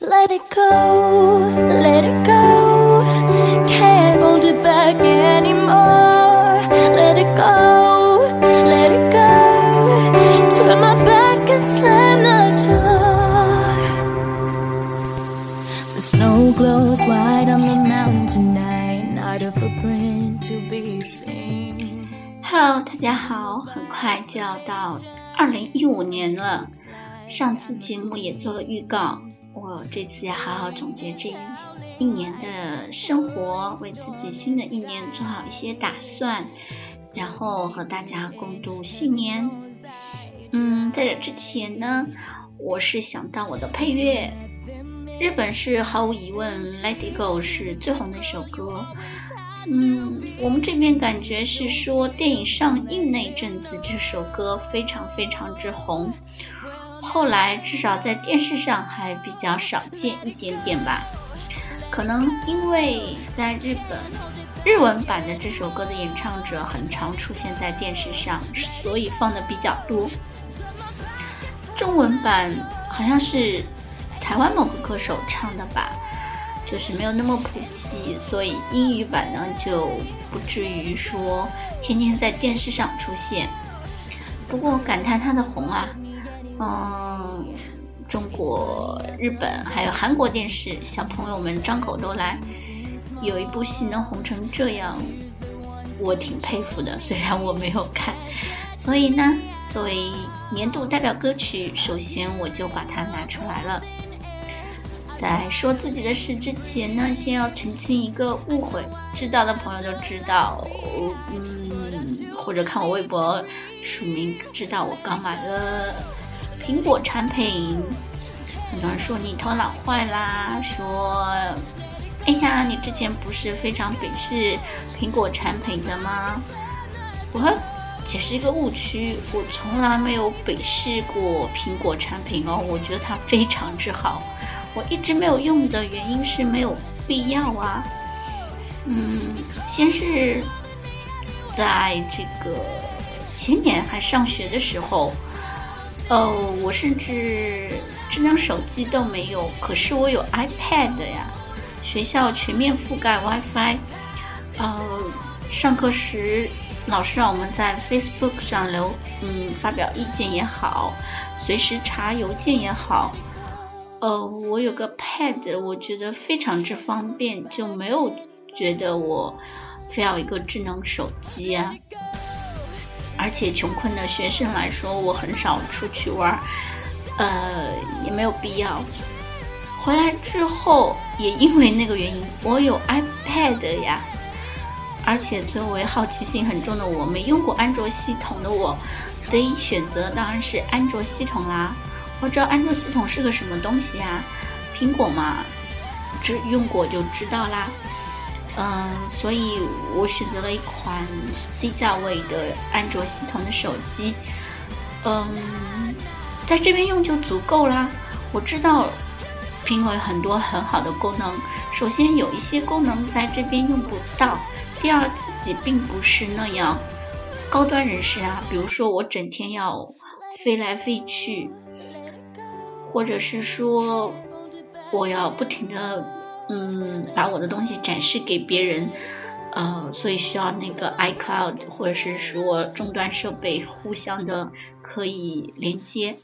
Let it go, let it go. Can't hold it back anymore. Let it go, let it go. Turn my back and slam the door. The snow glows white on the mountain tonight. Not a footprint to be seen. Hello，大家好，很快就要到二零一五年了。上次节目也做了预告， 我这次要好好总结这一一年的生活，为自己新的一年做好一些打算，然后和大家共度新年。嗯，在这之前呢，我是想到我的配乐，日本是毫无疑问《Let It Go》是最红的一首歌。嗯，我们这边感觉是说电影上映那阵子，这首歌非常非常之红。后来至少在电视上还比较少见一点点吧，可能因为在日本日文版的这首歌的演唱者很常出现在电视上，所以放的比较多。中文版好像是台湾某个歌手唱的吧，就是没有那么普及，所以英语版呢就不至于说天天在电视上出现。不过感叹它的红啊。嗯，中国、日本还有韩国电视，小朋友们张口都来。有一部戏能红成这样，我挺佩服的。虽然我没有看，所以呢，作为年度代表歌曲，首先我就把它拿出来了。在说自己的事之前呢，先要澄清一个误会，知道的朋友都知道，嗯，或者看我微博署名知道我刚买了。苹果产品，很多人说你头脑坏啦，说，哎呀，你之前不是非常鄙视苹果产品的吗？我解释一个误区，我从来没有鄙视过苹果产品哦，我觉得它非常之好。我一直没有用的原因是没有必要啊。嗯，先是在这个前年还上学的时候。哦，我甚至智能手机都没有，可是我有 iPad 呀。学校全面覆盖 WiFi，呃，上课时老师让我们在 Facebook 上留，嗯，发表意见也好，随时查邮件也好。呃，我有个 Pad，我觉得非常之方便，就没有觉得我非要一个智能手机啊。而且穷困的学生来说，我很少出去玩，呃，也没有必要。回来之后，也因为那个原因，我有 iPad 呀。而且作为好奇心很重的我，没用过安卓系统的我，第一选择当然是安卓系统啦。我知道安卓系统是个什么东西啊？苹果嘛，只用过就知道啦。嗯，所以我选择了一款低价位的安卓系统的手机。嗯，在这边用就足够啦。我知道苹果有很多很好的功能，首先有一些功能在这边用不到，第二自己并不是那样高端人士啊。比如说我整天要飞来飞去，或者是说我要不停的。嗯，把我的东西展示给别人，呃，所以需要那个 iCloud 或者是说终端设备互相的可以连接。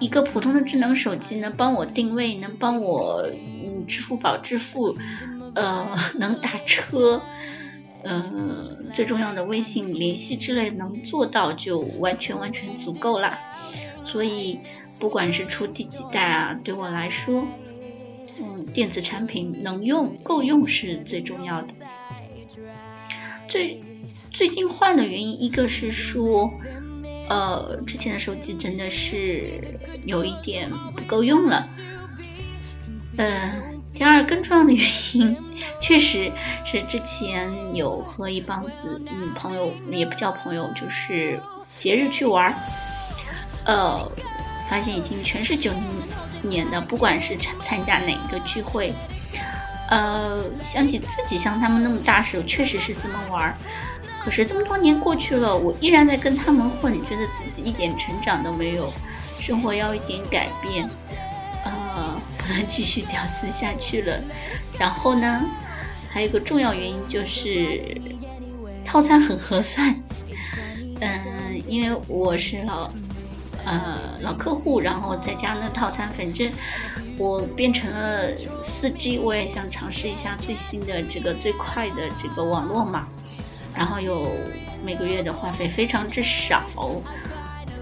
一个普通的智能手机能帮我定位，能帮我嗯支付宝支付，呃，能打车，呃，最重要的微信联系之类能做到就完全完全足够啦。所以不管是出第几代啊，对我来说。嗯，电子产品能用够用是最重要的。最最近换的原因，一个是说，呃，之前的手机真的是有一点不够用了。呃，第二更重要的原因，确实是之前有和一帮子嗯朋友，也不叫朋友，就是节日去玩儿，呃，发现已经全是九零。年的，不管是参参加哪一个聚会，呃，想起自己像他们那么大时候，确实是这么玩儿。可是这么多年过去了，我依然在跟他们混，觉得自己一点成长都没有，生活要一点改变。呃，不能继续屌丝下去了。然后呢，还有一个重要原因就是套餐很合算。嗯，因为我是老呃老客户，然后再加那套餐，反正我变成了四 G，我也想尝试一下最新的这个最快的这个网络嘛。然后有每个月的话费非常之少，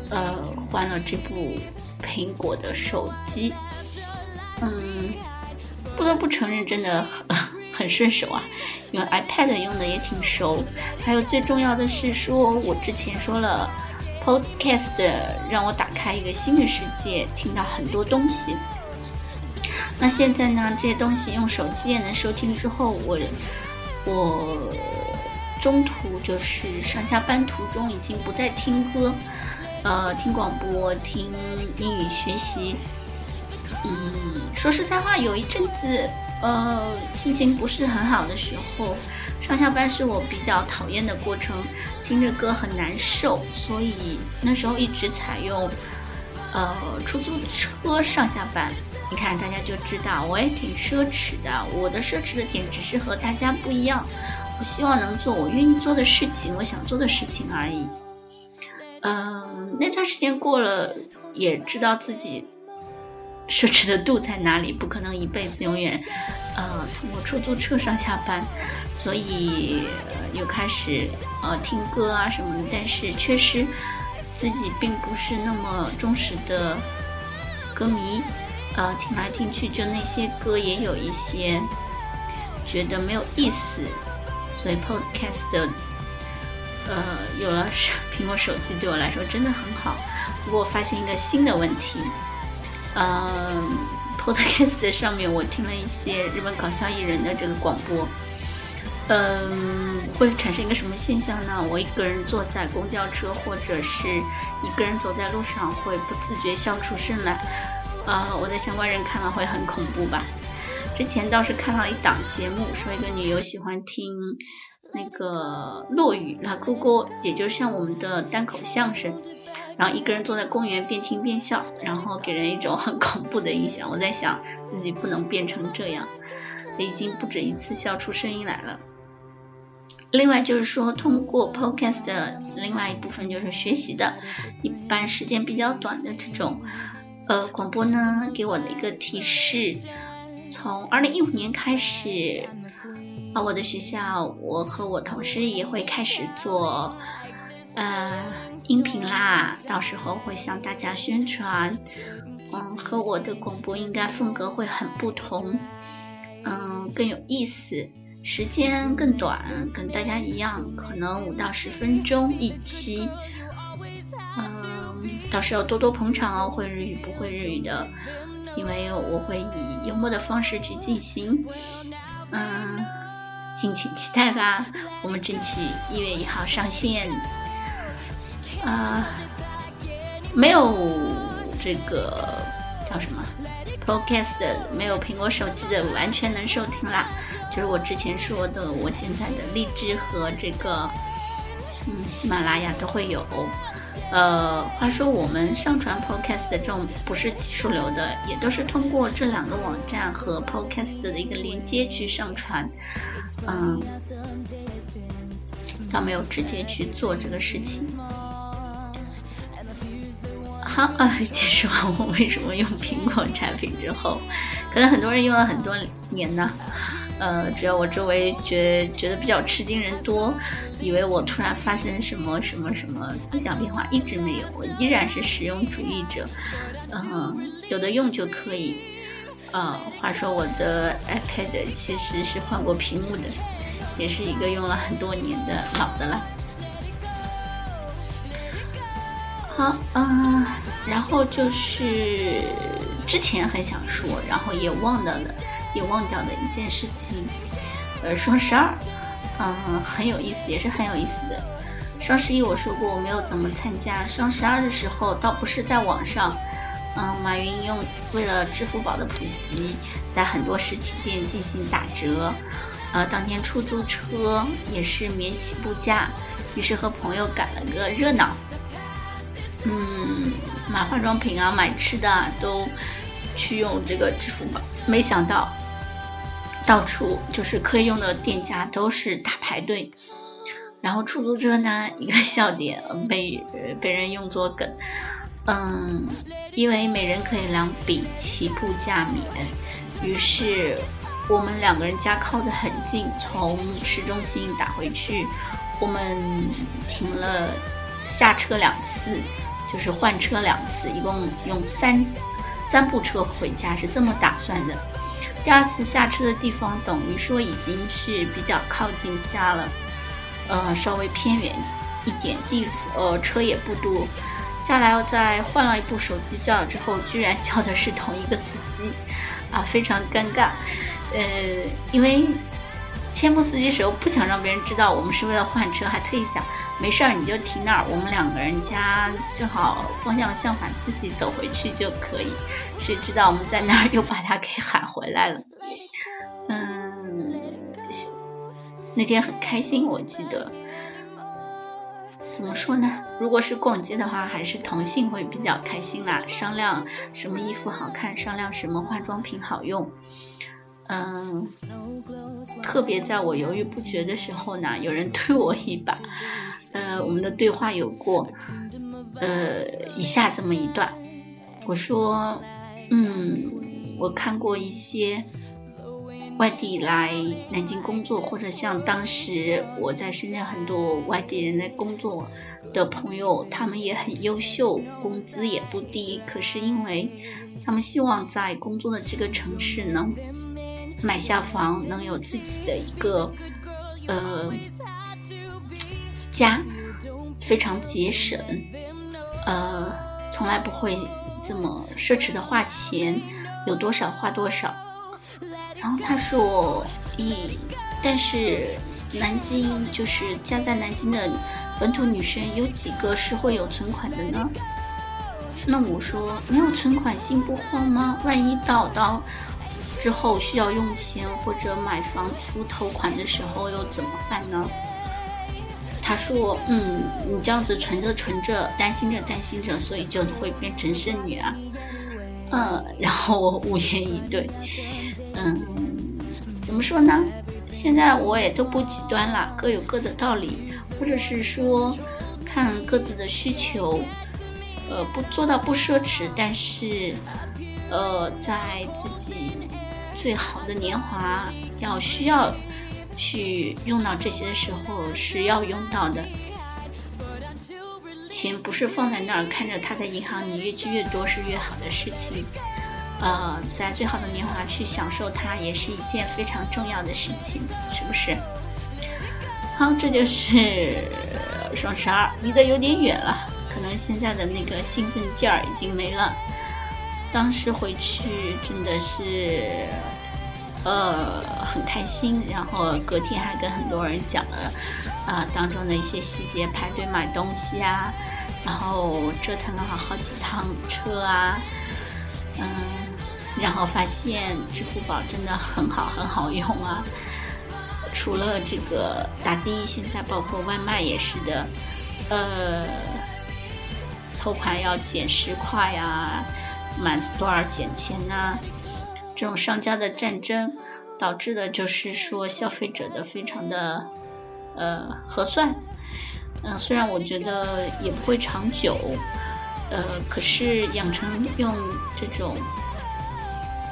呃，换了这部苹果的手机，嗯，不得不承认，真的很 很顺手啊。因为 iPad 用的也挺熟，还有最重要的是说，我之前说了，Podcast 让我打开一个新的世界，听到很多东西。那现在呢，这些东西用手机也能收听之后，我我中途就是上下班途中已经不再听歌，呃，听广播，听英语学习。嗯，说实在话，有一阵子。呃，心情不是很好的时候，上下班是我比较讨厌的过程，听着歌很难受，所以那时候一直采用呃出租车上下班。你看，大家就知道我也挺奢侈的，我的奢侈的点只是和大家不一样，我希望能做我愿意做的事情，我想做的事情而已。嗯，那段时间过了，也知道自己。奢侈的度在哪里？不可能一辈子永远，呃，通过出租车上下班，所以又开始呃听歌啊什么的。但是确实自己并不是那么忠实的歌迷，呃，听来听去就那些歌也有一些觉得没有意思，所以 Podcast 的呃有了 苹果手机对我来说真的很好。不过我发现一个新的问题。嗯，Podcast 上面我听了一些日本搞笑艺人的这个广播，嗯，会产生一个什么现象呢？我一个人坐在公交车或者是一个人走在路上，会不自觉笑出声来。啊，我的相关人看了会很恐怖吧？之前倒是看到一档节目，说一个女优喜欢听那个落雨、拉咕咕，也就是像我们的单口相声。然后一个人坐在公园，边听边笑，然后给人一种很恐怖的印象。我在想，自己不能变成这样，已经不止一次笑出声音来了。另外就是说，通过 Podcast 的另外一部分就是学习的，一般时间比较短的这种呃广播呢，给我的一个提示，从二零一五年开始，啊，我的学校，我和我同事也会开始做。呃，音频啦，到时候会向大家宣传。嗯，和我的广播应该风格会很不同，嗯，更有意思，时间更短，跟大家一样，可能五到十分钟一期。嗯，到时候多多捧场哦，会日语不会日语的，因为我会以幽默的方式去进行。嗯，敬请期待吧，我们争取一月一号上线。啊，没有这个叫什么 Podcast，没有苹果手机的，完全能收听啦。就是我之前说的，我现在的荔枝和这个嗯喜马拉雅都会有。呃，话说我们上传 Podcast 的这种不是技术流的，也都是通过这两个网站和 Podcast 的一个连接去上传。嗯，倒没有直接去做这个事情。好啊，解释完我为什么用苹果产品之后，可能很多人用了很多年呢。呃，只要我周围觉觉得比较吃惊人多，以为我突然发生什么什么什么思想变化，一直没有，我依然是实用主义者。嗯，有的用就可以。呃，话说我的 iPad 其实是换过屏幕的，也是一个用了很多年的老的了。好，嗯，然后就是之前很想说，然后也忘掉的，也忘掉的一件事情，呃，双十二，嗯，很有意思，也是很有意思的。双十一我说过我没有怎么参加，双十二的时候倒不是在网上，嗯，马云用为了支付宝的普及，在很多实体店进行打折，呃，当天出租车也是免起步价，于是和朋友赶了个热闹。嗯，买化妆品啊，买吃的啊都去用这个支付宝，没想到到处就是可以用的店家都是大排队。然后出租车呢，一个笑点被被人用作梗，嗯，因为每人可以两笔起步价免，于是我们两个人家靠得很近，从市中心打回去，我们停了下车两次，就是换车两次，一共用三三部车回家，是这么打算的。第二次下车的地方等于说已经是比较靠近家了。呃，稍微偏远一点地，呃，车也不多。下来再换了一部手机叫之后，居然叫的是同一个司机，啊，非常尴尬。呃，因为千部司机时候不想让别人知道我们是为了换车，还特意讲没事儿你就停那儿，我们两个人家正好方向相反，自己走回去就可以。谁知道我们在那儿又把他给喊回来了。嗯那天很开心，我记得，怎么说呢？如果是逛街的话，还是同性会比较开心啦，商量什么衣服好看，商量什么化妆品好用。嗯，特别在我犹豫不决的时候呢，有人推我一把。呃，我们的对话有过，呃，以下这么一段，我说，嗯，我看过一些。外地来南京工作，或者像当时我在深圳很多外地人在工作的朋友，他们也很优秀，工资也不低。可是因为他们希望在工作的这个城市能买下房，能有自己的一个呃家，非常节省，呃，从来不会这么奢侈的花钱，有多少花多少。然后他说：“咦，但是南京就是家在南京的本土女生有几个是会有存款的呢？”那我说：“没有存款心不慌吗？万一到到之后需要用钱或者买房出头款的时候又怎么办呢？”他说：“嗯，你这样子存着存着，担心着担心着，所以就会变成剩女啊。”嗯，然后我无言以对。嗯，怎么说呢？现在我也都不极端了，各有各的道理，或者是说看各自的需求。呃，不做到不奢侈，但是呃，在自己最好的年华要需要去用到这些的时候是要用到的。钱不是放在那儿看着它在银行里越积越多是越好的事情，呃，在最好的年华去享受它也是一件非常重要的事情，是不是？好，这就是双十二，离得有点远了，可能现在的那个兴奋劲儿已经没了。当时回去真的是，呃，很开心，然后隔天还跟很多人讲了。啊，当中的一些细节，排队买东西啊，然后折腾了好好几趟车啊，嗯，然后发现支付宝真的很好，很好用啊。除了这个打的，现在包括外卖也是的，呃，头款要减十块呀，满多少减钱呐？这种商家的战争导致的就是说消费者的非常的。呃，核算，嗯，虽然我觉得也不会长久，呃，可是养成用这种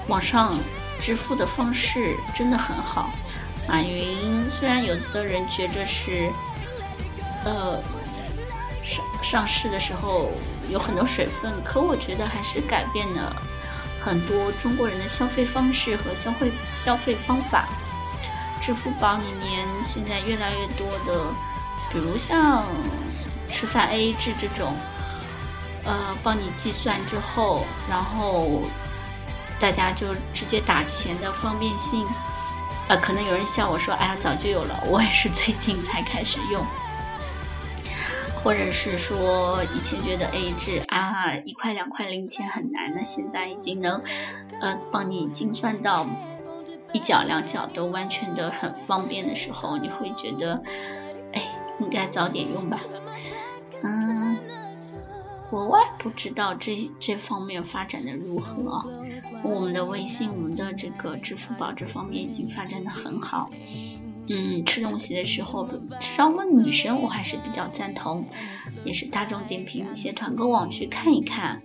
网上支付的方式真的很好。马云虽然有的人觉着是，呃，上上市的时候有很多水分，可我觉得还是改变了很多中国人的消费方式和消费消费方法。支付宝里面现在越来越多的，比如像吃饭 AA 制这种，呃，帮你计算之后，然后大家就直接打钱的方便性，呃，可能有人笑我说，哎呀，早就有了，我也是最近才开始用，或者是说以前觉得 AA 制啊，一块两块零钱很难的，现在已经能呃帮你精算到。一角两角都完全的很方便的时候，你会觉得，哎，应该早点用吧。嗯，国外不知道这这方面发展的如何？我们的微信、我们的这个支付宝这方面已经发展的很好。嗯，吃东西的时候，稍微女生我还是比较赞同，也是大众点评一些团购网去看一看，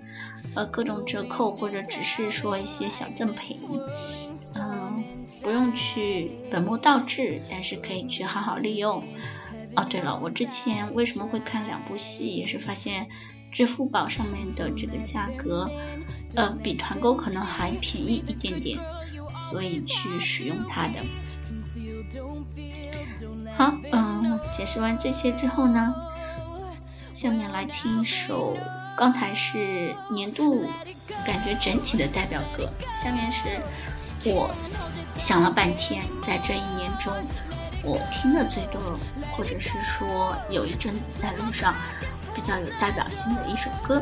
呃，各种折扣或者只是说一些小赠品，嗯，不用去本末倒置，但是可以去好好利用。哦，对了，我之前为什么会看两部戏，也是发现支付宝上面的这个价格，呃，比团购可能还便宜一点点，所以去使用它的。好，嗯，解释完这些之后呢，下面来听一首，刚才是年度感觉整体的代表歌，下面是我想了半天，在这一年中我听的最多，或者是说有一阵子在路上比较有代表性的一首歌。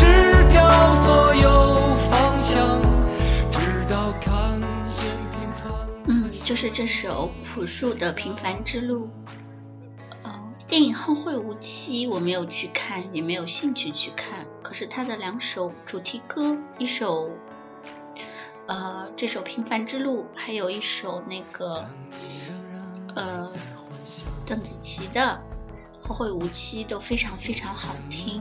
就是这首朴树的《平凡之路》。嗯，电影《后会无期》我没有去看，也没有兴趣去看。可是他的两首主题歌，一首呃这首《平凡之路》，还有一首那个呃邓紫棋的《后会无期》都非常非常好听。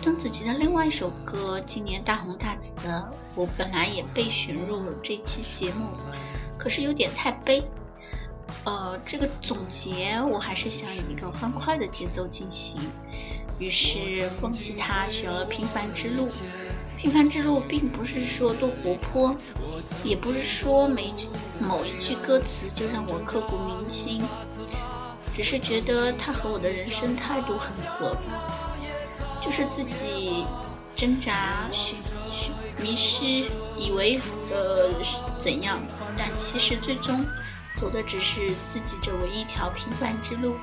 邓紫棋的另外一首歌，今年大红大紫的，我本来也被选入了这期节目。可是有点太悲，呃，这个总结我还是想以一个欢快的节奏进行，于是放弃它，选了《平凡之路》。《平凡之路》并不是说多活泼，也不是说每某一句歌词就让我刻骨铭心，只是觉得它和我的人生态度很合，就是自己。挣扎、寻寻迷失，以为呃怎样，但其实最终走的只是自己这唯一条平凡之路。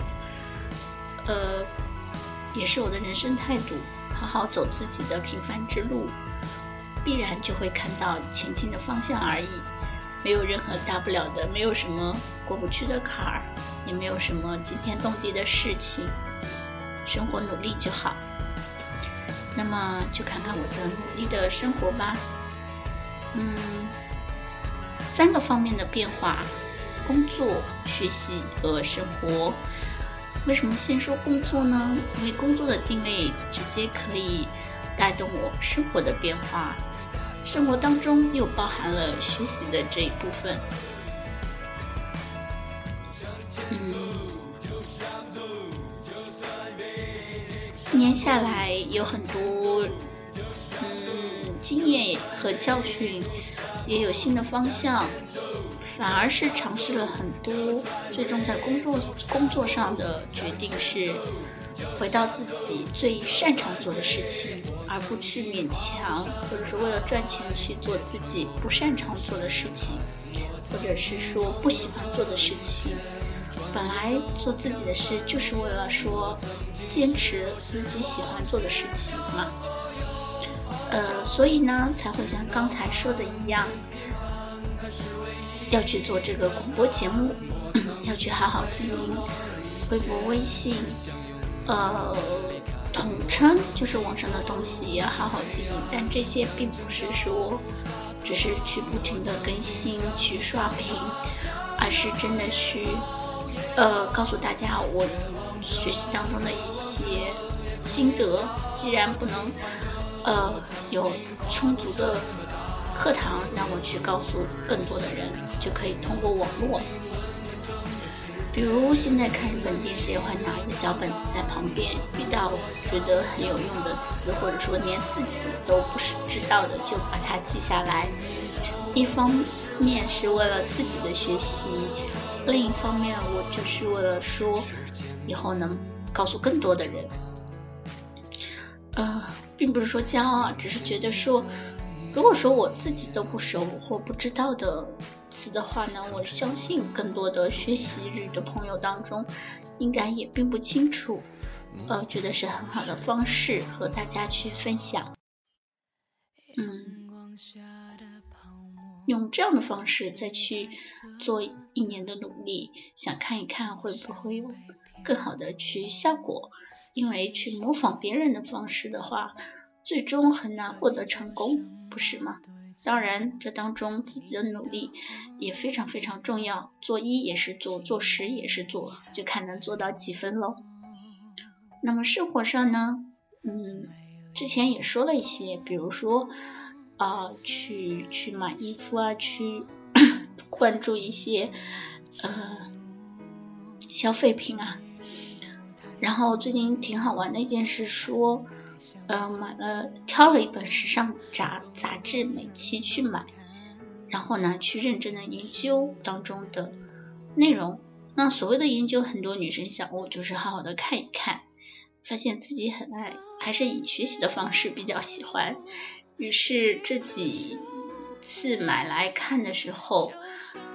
呃，也是我的人生态度，好好走自己的平凡之路，必然就会看到前进的方向而已。没有任何大不了的，没有什么过不去的坎儿，也没有什么惊天动地的事情。生活努力就好。那么就看看我的努力的生活吧。嗯，三个方面的变化：工作、学习和生活。为什么先说工作呢？因为工作的定位直接可以带动我生活的变化，生活当中又包含了学习的这一部分。嗯。一年下来有很多，嗯，经验和教训，也有新的方向，反而是尝试了很多，最终在工作工作上的决定是回到自己最擅长做的事情，而不去勉强或者是为了赚钱去做自己不擅长做的事情，或者是说不喜欢做的事情。本来做自己的事就是为了说坚持自己喜欢做的事情嘛，呃，所以呢才会像刚才说的一样，要去做这个广播节目，要去好好经营微博、微信，呃，统称就是网上的东西要好好经营，但这些并不是说只是去不停的更新、去刷屏，而是真的去，呃，告诉大家我学习当中的一些心得。既然不能，呃，有充足的课堂让我去告诉更多的人，就可以通过网络。比如现在看日本电视，也会拿一个小本子在旁边，遇到觉得很有用的词，或者说连自己都不是知道的，就把它记下来。一方面是为了自己的学习，另一方面我就是为了说，以后能告诉更多的人。呃，并不是说骄傲，只是觉得说，如果说我自己都不熟或不知道的。词的话呢，我相信更多的学习日语的朋友当中，应该也并不清楚，呃，觉得是很好的方式和大家去分享。嗯，用这样的方式再去做一年的努力，想看一看会不会有更好的去效果。因为去模仿别人的方式的话，最终很难获得成功，不是吗？当然，这当中自己的努力也非常非常重要。做一也是做，做十也是做，就看能做到几分喽。那么生活上呢，嗯，之前也说了一些，比如说啊，去去买衣服啊，去 关注一些呃消费品啊。然后最近挺好玩的一件事说。呃，买了挑了一本时尚杂杂志每期去买，然后呢去认真的研究当中的内容。那所谓的研究，很多女生想我，就是好好的看一看，发现自己很爱，还是以学习的方式比较喜欢。于是这几次买来看的时候，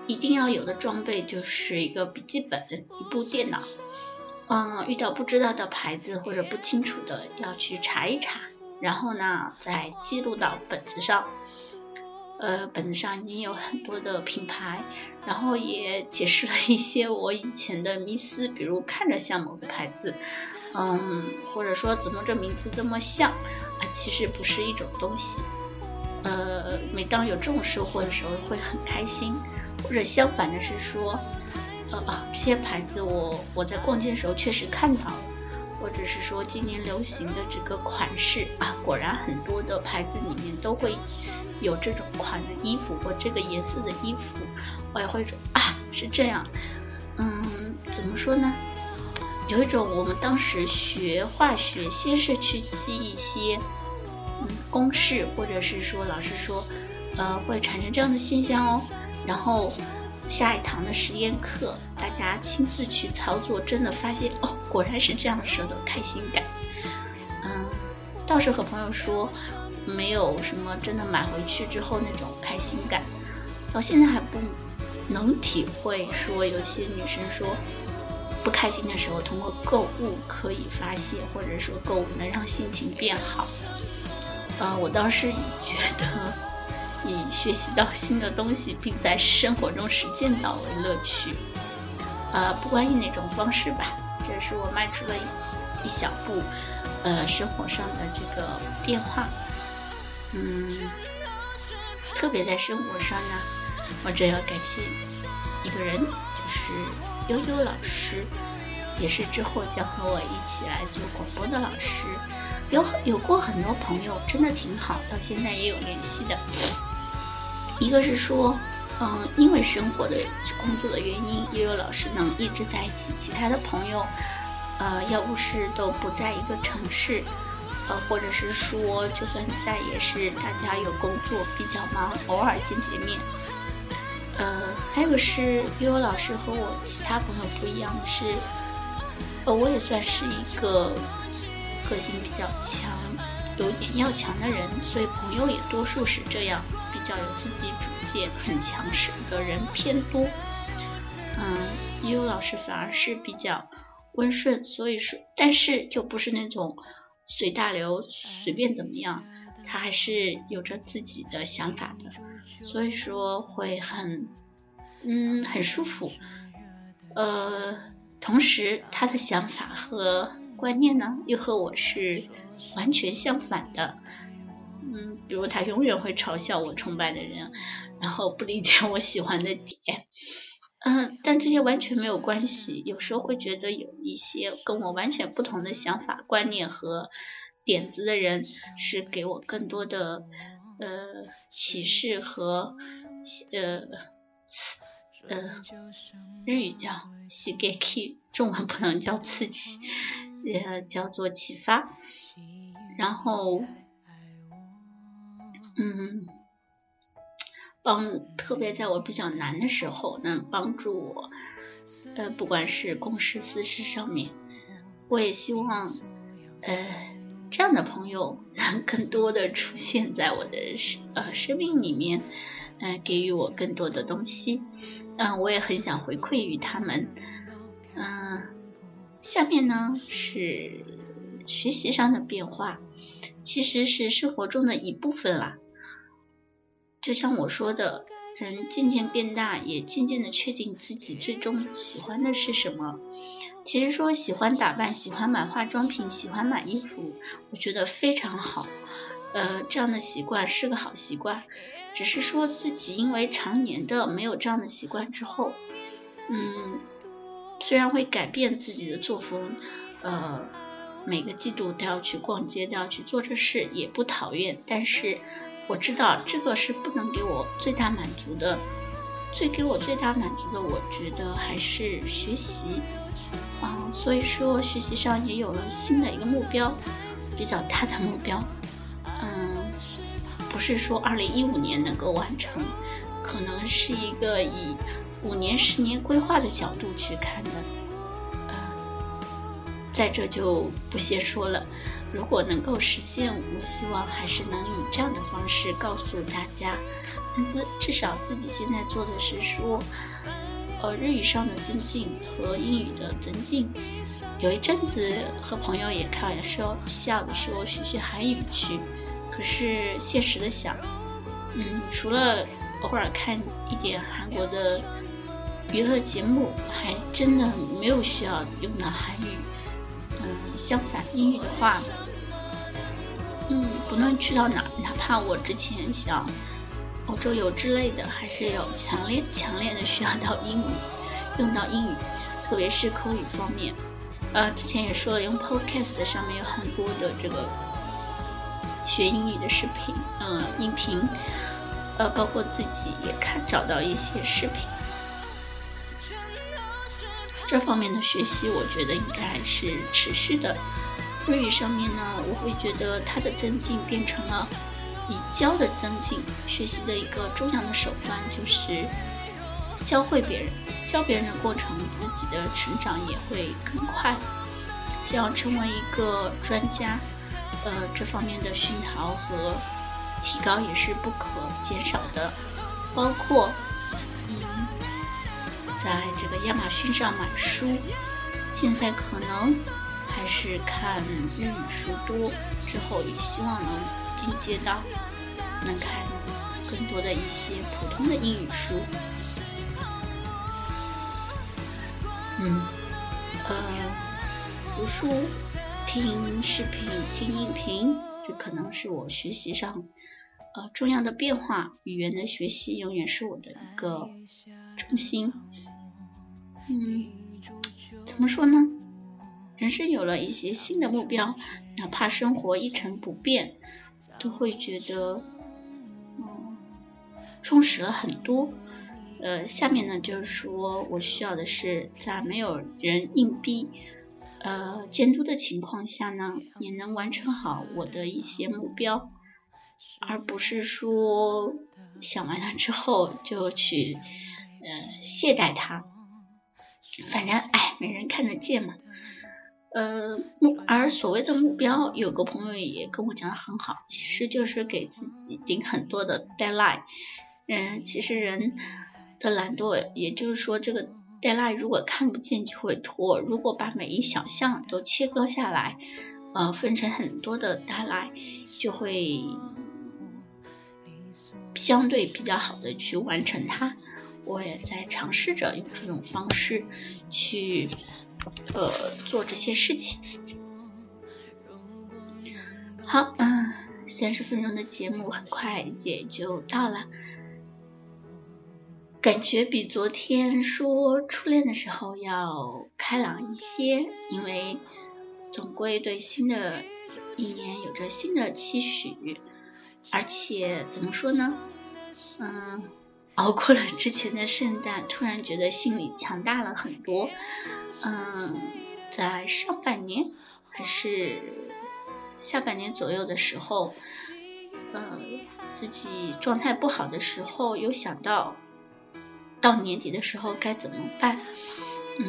一定要有的装备就是一个笔记本，一部电脑。嗯，遇到不知道的牌子或者不清楚的，要去查一查，然后呢，再记录到本子上。呃，本子上已经有很多的品牌，然后也解释了一些我以前的迷思，比如看着像某个牌子，嗯，或者说怎么这名字这么像，啊，其实不是一种东西。呃，每当有这种收获的时候，会很开心，或者相反的是说。呃啊，这些牌子我我在逛街的时候确实看到了，或者是说今年流行的这个款式啊，果然很多的牌子里面都会有这种款的衣服或这个颜色的衣服，我也会说啊是这样，嗯，怎么说呢？有一种我们当时学化学，先是去记一些嗯公式，或者是说老师说呃会产生这样的现象哦，然后。下一堂的实验课，大家亲自去操作，真的发现哦，果然是这样的时候的开心感。嗯，倒是和朋友说，没有什么真的买回去之后那种开心感，到现在还不能体会。说有些女生说不开心的时候，通过购物可以发泄，或者说购物能让心情变好。呃，我倒是觉得。以学习到新的东西，并在生活中实践到为乐趣，呃，不管以哪种方式吧，这是我迈出了一一小步，呃，生活上的这个变化，嗯，特别在生活上呢，我这要感谢一个人，就是悠悠老师，也是之后将和我一起来做广播的老师，有有过很多朋友，真的挺好，到现在也有联系的。一个是说，嗯，因为生活的工作的原因，悠悠老师能一直在一起。其他的朋友，呃，要不是都不在一个城市，呃，或者是说，就算在，也是大家有工作比较忙，偶尔见见面。还有是悠悠老师和我其他朋友不一样的是，呃，我也算是一个个性比较强、有点要强的人，所以朋友也多数是这样。比较有自己主见、很强势的人偏多，嗯，悠悠老师反而是比较温顺，所以说，但是又不是那种随大流、随便怎么样，他还是有着自己的想法的，所以说会很，嗯，很舒服。呃，同时他的想法和观念呢，又和我是完全相反的。嗯，比如他永远会嘲笑我崇拜的人，然后不理解我喜欢的点。嗯，但这些完全没有关系。有时候会觉得有一些跟我完全不同的想法、观念和点子的人，是给我更多的呃启示和呃呃日语叫“喜给 k 中文不能叫刺激，呃叫做启发。然后，嗯。帮特别在我比较难的时候，能帮助我，呃，不管是公事私事上面，我也希望，呃，这样的朋友能更多的出现在我的生呃生命里面，嗯，给予我更多的东西，嗯，我也很想回馈于他们，嗯，下面呢是学习上的变化，其实是生活中的一部分啦。就像我说的，人渐渐变大，也渐渐的确定自己最终喜欢的是什么。其实说喜欢打扮，喜欢买化妆品，喜欢买衣服，我觉得非常好。呃，这样的习惯是个好习惯，只是说自己因为常年的没有这样的习惯之后，嗯，虽然会改变自己的作风，呃，每个季度都要去逛街，都要去做这事，也不讨厌，但是。我知道这个是不能给我最大满足的，最给我最大满足的，我觉得还是学习啊。所以说学习上也有了新的一个目标，比较大的目标。不是说二零一五年能够完成，可能是一个以五年、十年规划的角度去看的。呃在这就不先说了。如果能够实现，我希望还是能以这样的方式告诉大家。至至少自己现在做的是说，呃，日语上的增进和英语的增进。有一阵子和朋友也开玩笑笑的说学学韩语去，可是现实的想，嗯，除了偶尔看一点韩国的娱乐节目，还真的没有需要用到韩语。嗯相反，英语的话，嗯，不论去到哪，哪怕我之前想欧洲游之类的，还是有强烈、强烈的需要到英语，用到英语，特别是口语方面。呃，之前也说了，用 Podcast 上面有很多的这个学英语的视频，嗯，音频，呃，包括自己也看找到一些视频。这方面的学习，我觉得应该是持续的。日语上面呢，我会觉得它的增进变成了以教的增进，学习的一个重要的手段就是教会别人。教别人的过程，自己的成长也会更快。想要成为一个专家，呃，这方面的熏陶和提高也是不可减少的，包括嗯。在这个亚马逊上买书，现在可能还是看日语书多，之后也希望能进阶到能看更多的一些普通的英语书。嗯，呃，读书、听视频、听音频，这可能是我学习上呃重要的变化。语言的学习永远是我的一个重心。嗯，怎么说呢？人生有了一些新的目标，哪怕生活一成不变，都会觉得嗯充实了很多。呃，下面呢就是说我需要的是在没有人硬逼、呃监督的情况下呢，也能完成好我的一些目标，而不是说想完了之后就去呃懈怠它。反正哎，没人看得见嘛。呃，目而所谓的目标，有个朋友也跟我讲的很好，其实就是给自己定很多的 deadline。嗯，其实人的懒惰，也就是说，这个 deadline 如果看不见就会拖。如果把每一小项都切割下来，呃，分成很多的 deadline，就会相对比较好的去完成它。我也在尝试着用这种方式去呃做这些事情。好，嗯，三十分钟的节目很快也就到了，感觉比昨天说初恋的时候要开朗一些，因为总归对新的一年有着新的期许，而且怎么说呢？嗯，熬过了之前的圣诞，突然觉得心里强大了很多。嗯，在上半年还是。下半年左右的时候，呃，自己状态不好的时候，有想到到年底的时候该怎么办。嗯，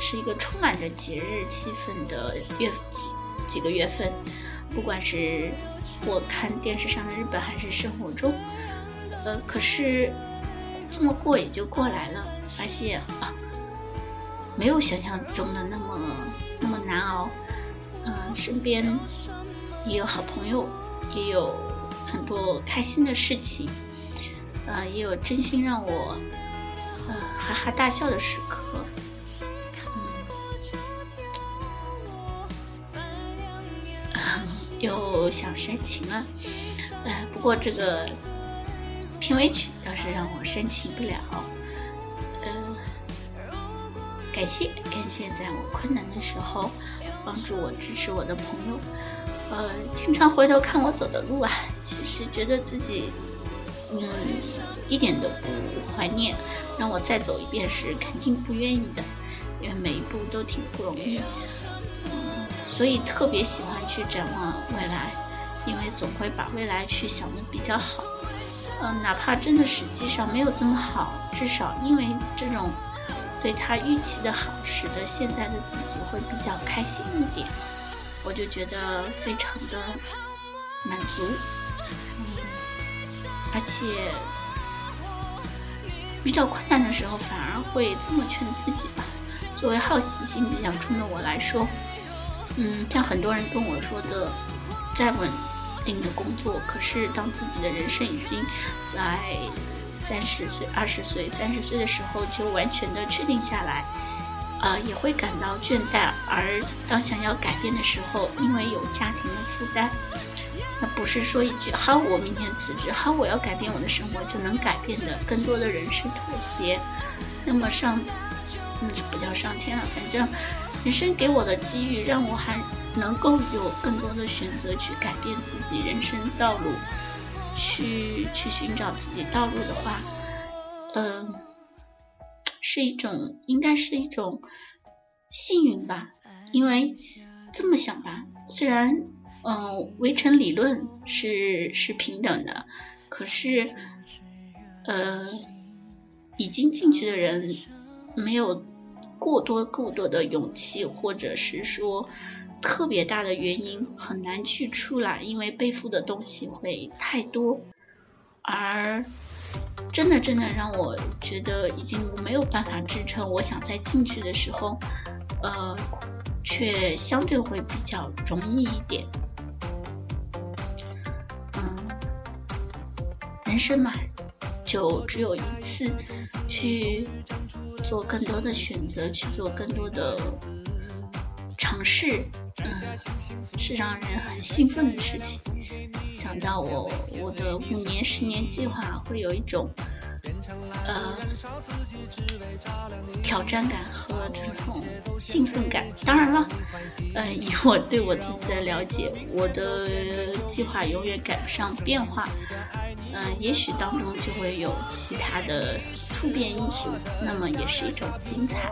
是一个充满着节日气氛的月几几个月份，不管是我看电视上的日本，还是生活中，呃，可是这么过也就过来了，发现啊，没有想象中的那么那么难熬。嗯，身边。也有好朋友，也有很多开心的事情，呃，也有真心让我呃哈哈大笑的时刻，嗯，又想煽情了，哎，不过这个片尾曲倒是让我煽情不了，嗯，感谢感谢在我困难的时候帮助我支持我的朋友。呃，经常回头看我走的路啊，其实觉得自己，嗯，一点都不怀念。让我再走一遍是肯定不愿意的，因为每一步都挺不容易。嗯，所以特别喜欢去展望未来，因为总会把未来去想的比较好。嗯，哪怕真的实际上没有这么好，至少因为这种对他预期的好，使得现在的自己会比较开心一点。我就觉得非常的满足，嗯，而且遇到困难的时候反而会这么劝自己吧。作为好奇心比较重的我来说，嗯，像很多人跟我说的，再稳定的工作，可是当自己的人生已经在三十岁、二十岁、三十岁的时候就完全的确定下来。呃，也会感到倦怠，而当想要改变的时候，因为有家庭的负担，那不是说一句“好，我明天辞职，好，我要改变我的生活”就能改变的。更多的人是妥协。那么上，那就，不叫上天了，反正人生给我的机遇，让我还能够有更多的选择去改变自己人生道路，去去寻找自己道路的话，嗯。是一种，应该是一种幸运吧，因为这么想吧，虽然嗯，围城理论是是平等的，可是呃，已经进去的人没有过多过多的勇气，或者是说特别大的原因，很难去出来，因为背负的东西会太多，而。真的，真的让我觉得已经没有办法支撑。我想再进去的时候，呃，却相对会比较容易一点。人生嘛，就只有一次，去做更多的选择，去做更多的尝试，嗯，是让人很兴奋的事情。想到我我的五年、十年计划，会有一种呃挑战感和这种兴奋感。当然了，呃，以我对我自己的了解，我的计划永远赶不上变化。嗯，也许当中就会有其他的突变因素，那么也是一种精彩。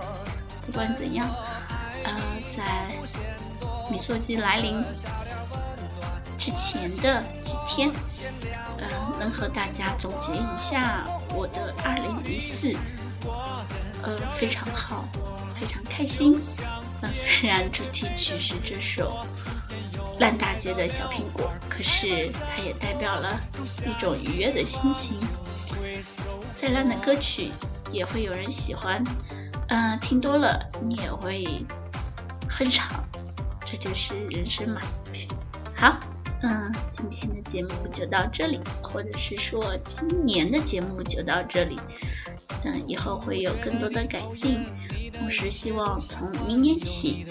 不管怎样，呃，在米索基来临。之前的几天，嗯，能和大家总结一下我的二零一四，呃，非常好，非常开心。那虽然主题曲是这首烂大街的小苹果，可是它也代表了一种愉悦的心情。再烂的歌曲也会有人喜欢，嗯，听多了你也会哼唱，这就是人生嘛。好。嗯，今天的节目就到这里，或者是说今年的节目就到这里。嗯，以后会有更多的改进。同时希望从明年起，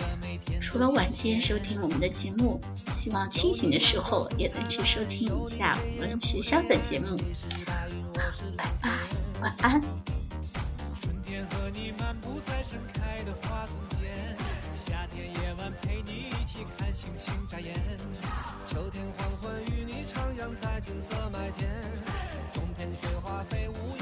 除了晚间收听我们的节目，希望清醒的时候也能去收听一下我们学校的节目。好，拜拜，晚安。夏天夜晚陪你一起看星星眨眼，秋天黄昏与你徜徉在金色麦田。冬天雪花飞舞